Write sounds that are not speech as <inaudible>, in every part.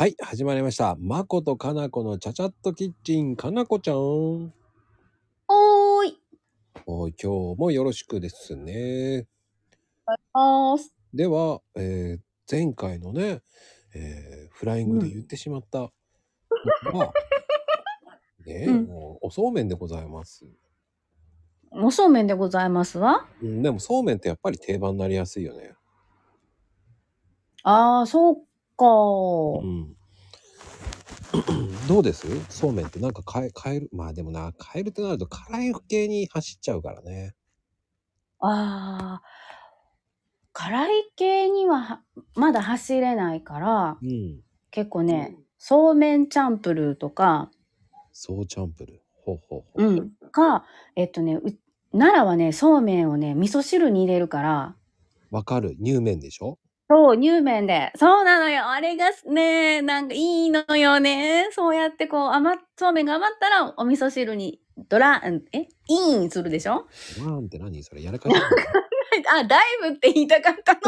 はい、始まりました。まことかなこのちゃちゃっとキッチン、かなこちゃん。おーい。おい今日もよろしくですね。あーす。では、えー前回のね、えーフライングで言ってしまったのが、ね、うんもうおそうめんでございます。おそうめんでございますわ。うん、でもそうめんってやっぱり定番になりやすいよね。あー、そうかうん。<clears throat> どうです？そうめんってなんか変え、変える？まあでもな、変えるってなると辛い系に走っちゃうからね。あー。辛い系にははまだ走れないから、うん。結構ね、そうめんチャンプルーとか、そうチャンプルー。ほうほうほう。うん。か、えっとね、う奈良はね、そうめんをね、味噌汁に入れるから、わかる。乳麺でしょ？そう、乳麺で。そうなのよ。あれがね、なんかいいのよね。そうやってこう、余っ、そうめんが余ったら、お味噌汁に、ドラ、んえ？インするでしょ？ワーンって何それ？やらかいあ、ダイブって言いたかったの。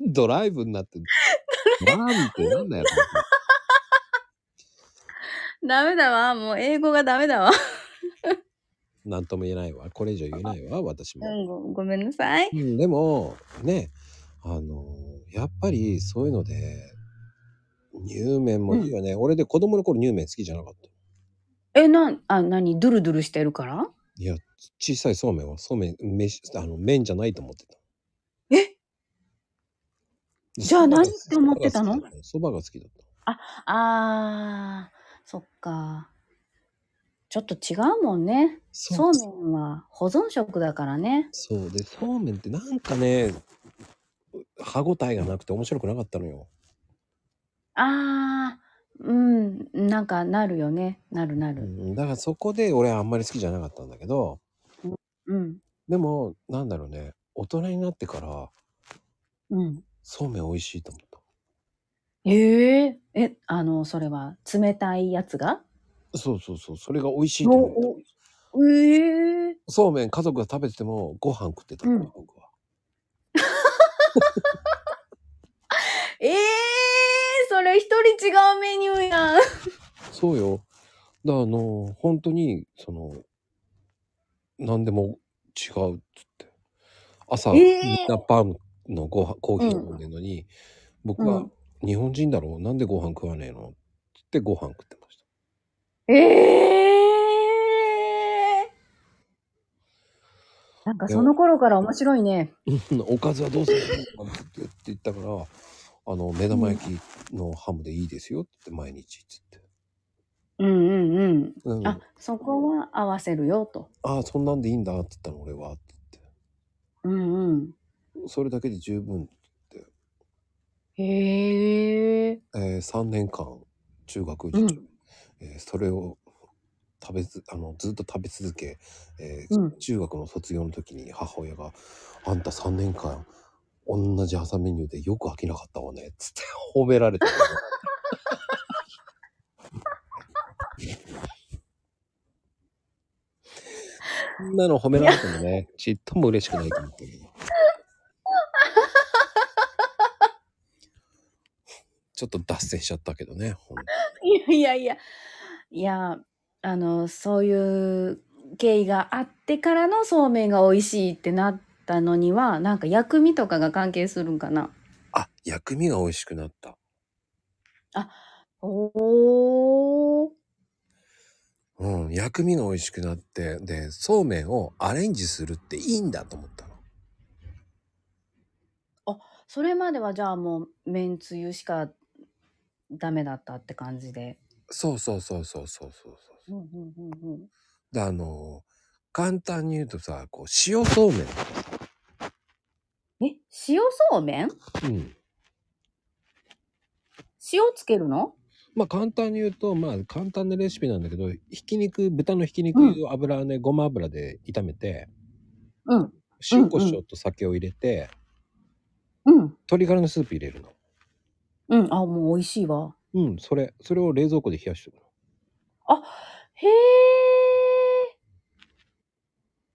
<laughs> ドライブになってる。ワーンってなんだよ。ダメだわ。もう英語がダメだわ。なんとも言えないわ。これ以上言えないわ、私も。うん、ごごめんなさい。うん、でも、ね、あの、やっぱりそういうので、乳麺もいいよね。俺で子供の頃乳麺好きじゃなかった。え、なん、あ、何？ドゥルドゥルしてるから？いや、小さいそうめんはそうめん、飯、あの、麺じゃないと思ってた。え？じゃあ何？って思ってたの？そばが好きだった。あー、そっか。ちょっと違うもんね。そそうめんは保存食だからね。そうでそうめんってなんかね歯ごたえがなくて面白くなかったのよ。あー、うん、なんかなるよね。なるなうる。んだからそこで俺はあんまり好きじゃなかったんだけどうん、でもなんだろうね。大人になってからうん。そうめん美味しいと思った。えええ、あの、それは冷たいやつが？そうそうそう。それが美味しいと思った。おええそうめん家族が食べててもご飯食ってたから、うん。僕は <laughs> ええそれ一人違うメニューやん。そうよ。だからあの本当にその何でも違うっつって。朝、えー。みんなパンのご飯コーヒー飲んでるのに、僕は、うん。日本人だろう。なんでご飯食わねえの?」っつってご飯食ってました。ええなんかその頃から面白いね。「おかずはどうするの?」って言ったから「あの目玉焼きのハムでいいですよ」って毎日っつってうんうんうん。「うん、あ、そこは合わせるよと。ああそんなんでいいんだ」って言ったの俺はってうんうん。言ってそれだけで十分へえ。えー、3年間中学受験、うんえーそれを食べずあのずっと食べ続け、えーうん。中学の卒業の時に母親が「あんた3年間同じ朝メニューでよく飽きなかったわね」っつって褒められたのそんなの褒められてもねちっとも嬉しくないと思ってるちょっと脱線しちゃったけどねいやいやいや。いや、あの、そういう経緯があってからのそうめんが美味しいってなったのには、なんか薬味とかが関係するんかな？あ薬味が美味しくなったおー。うん、薬味が美味しくなって、で、そうめんをアレンジするっていいんだと思ったの。それまではじゃあもう、めんつゆしかダメだったって感じで。そうそうそうそうそうそうそう。うんうんうんうん。で、あの、簡単に言うとさ、こう、塩そうめんとかさ。え、塩そうめん？うん。塩つけるの？まあ簡単に言うと、まあ簡単なレシピなんだけど、ひき肉、豚のひき肉うんを油ね、ごま油で炒めて、うん。塩コショウと酒を入れて、うん。鶏ガラのスープ入れるの。うん。あ、もう美味しいわ。うん、それ、それを冷蔵庫で冷やしておくの。へえ。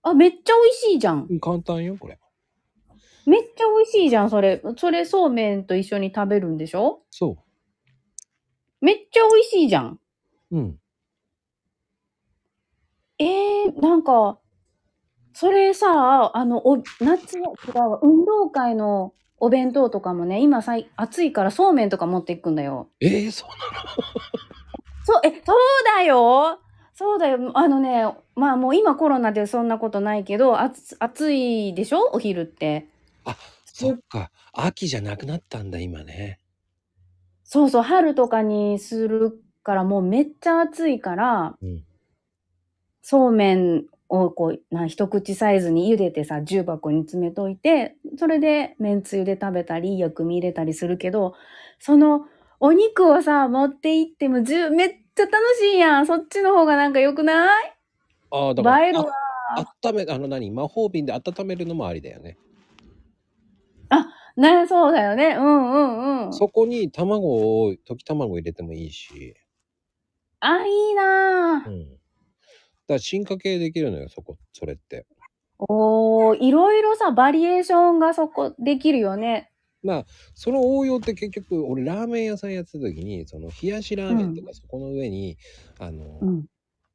あ、めっちゃ美味しいじゃん。うん、簡単よ、これ。めっちゃ美味しいじゃん、それ。それそうめんと一緒に食べるんでしょ？そう。めっちゃ美味しいじゃん。うん。えー、なんか、それさ、あの、お、夏の、違うわ運動会のお弁当とかもね、今さい、暑いからそうめんとか持っていくんだよ。えー、そうな <laughs> そう、え、そうだよそうだよ。あのね、まあもう今コロナでそんなことないけど、暑暑いでしょ？お昼って。そっか。秋じゃなくなったんだ、今ね。そうそう、春とかにするからもうめっちゃ暑いから、うん。そうめんをこう、な一口サイズに茹でてさ、重箱に詰めといて、それでめんつゆで食べたり、薬味入れたりするけど、そのお肉をさ、持って行ってもめっちゃ楽しいやん。そっちの方がなんか良くない？ああ、だから。映えるわ。あ温め、あの何？魔法瓶で温めるのもありだよね。ね、そうだよね。うんうんうん。そこに卵を、溶き卵入れてもいいし。あ、いいなぁ。うん。だから進化系できるのよ、そこ、それって。おー、いろいろさ、バリエーションがそこできるよね。まあ、その応用って結局、俺ラーメン屋さんやってた時に、その冷やしラーメンとかそこの上に、あの、うん。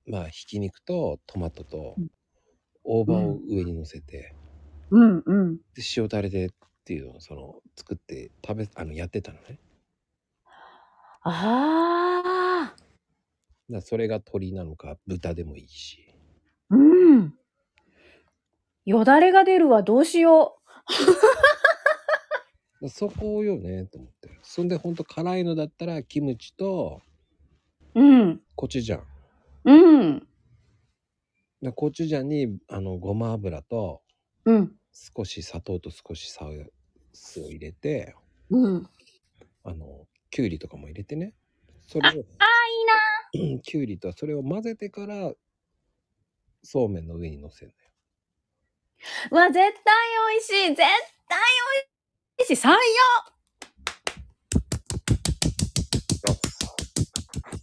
まあ、ひき肉とトマトとうん大葉を上に乗せて、うんうん。で、塩タレでっていうのを、その、作って食べ、あの、やってたのね。あだからそれが鶏なのか豚でもいいし。ー。うん。よだれが出るわ、どうしよそこよね、と思って。そんで、ほんと辛いのだったら、キムチとう。うん。コチュジャン。うん。でコチュジャンに、あの、ごま油と、うん。少し砂糖と少しサウスを入れて、うん。あの、きゅうりとかも入れてね。それを、あ、いいな。<clears throat> きゅうりとそれを混ぜてから、そうめんの上に乗せるのよ。うわ、絶対美味しい。絶対美味しい。採用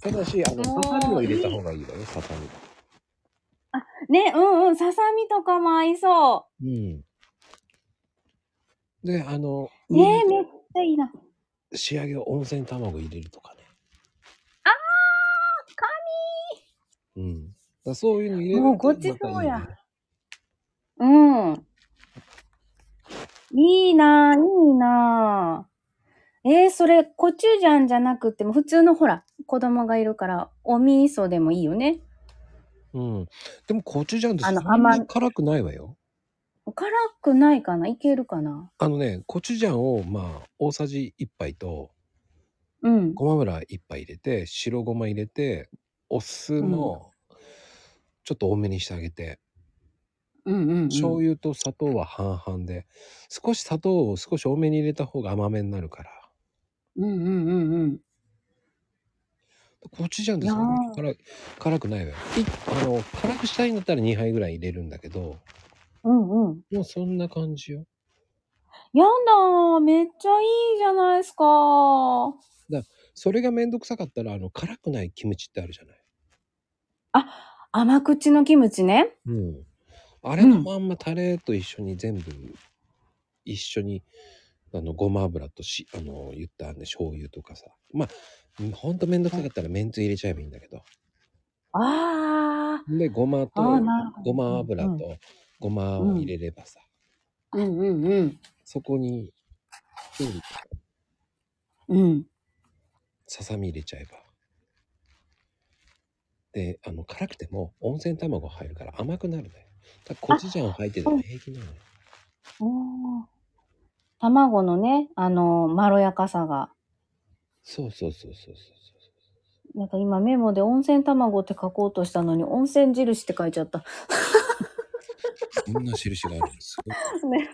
ただし、あの、ささみを入れた方がいいわよ、ささね、うんうん。ささみとかも合いそみ。うん。で、あの、う。ねえ、めっちゃいいな。仕上げを温泉卵入れるとかね。あー、うん。だそういうの入れるともうごちそうやうん。いいなぁ、いいなぁ。えー、それ、コチュジャンじゃなくても、普通のほら、子供がいるから、お味噌でもいいよね。うん。でもコチュジャンってあのそんな辛くないわよ。辛くないかな？いけるかな？あのね、コチュジャンをまあ大さじ1杯とうん。ごま油1杯入れて白ごま入れてお酢もちょっと多めにしてあげて、うんうん、うん。醤油と砂糖は半々で少し砂糖を少し多めに入れた方が甘めになるからうんうんうんうん。コチュジャンってそんなに辛い辛くないわよいあの辛くしたいんだったら2杯ぐらい入れるんだけどうんうん。もうそんな感じよやだー、めっちゃいいじゃないですかそれがめんどくさかったらあの辛くないキムチってあるじゃない甘口のキムチね。うん。あれのまんまタレと一緒に全部、一緒に、あの、ごま油とし、あの、言ったね、醤油とかさ。まあ、ほんとめんどくさかったらめんつゆ入れちゃえばいいんだけど。あで、ごまと。ごま油うんとごまを入れればさ、うんうんうん。そこに、うん。ささみ入れちゃえば。で、あの、辛くても温泉卵入るから甘くなるね。だコチュジャン入ってても平気なのよ。おー卵のね、あの、まろやかさが。そうそうそうそうそうなんか今メモで温泉卵って書こうとしたのに温泉印って書いちゃった。そんな印があるんですよ。ね。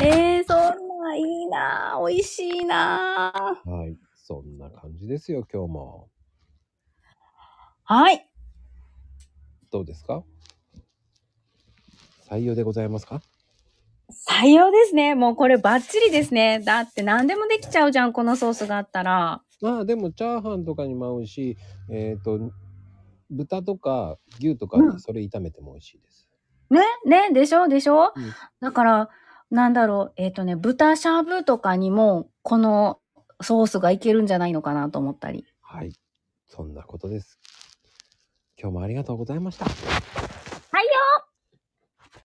<laughs> えー、そんないいなぁ美味しいなぁはい。そんな感じですよ、今日も。はい。どうですか？採用でございますか？採用ですね。もうこれバッチリですね。だって何でもできちゃうじゃん、このソースがあったら。まあでもチャーハンとかにも合うし、えっ、ー、と、豚とか牛とかそれ炒めても美味しいです。うん、ね？ね？でしょ？でしょ、う、だから、なんだろう、えっ、ー、とね、豚しゃぶとかにも、このソースがいけるんじゃないのかなと思ったり。はい。そんなことです。今日もありがとうございました。はいよ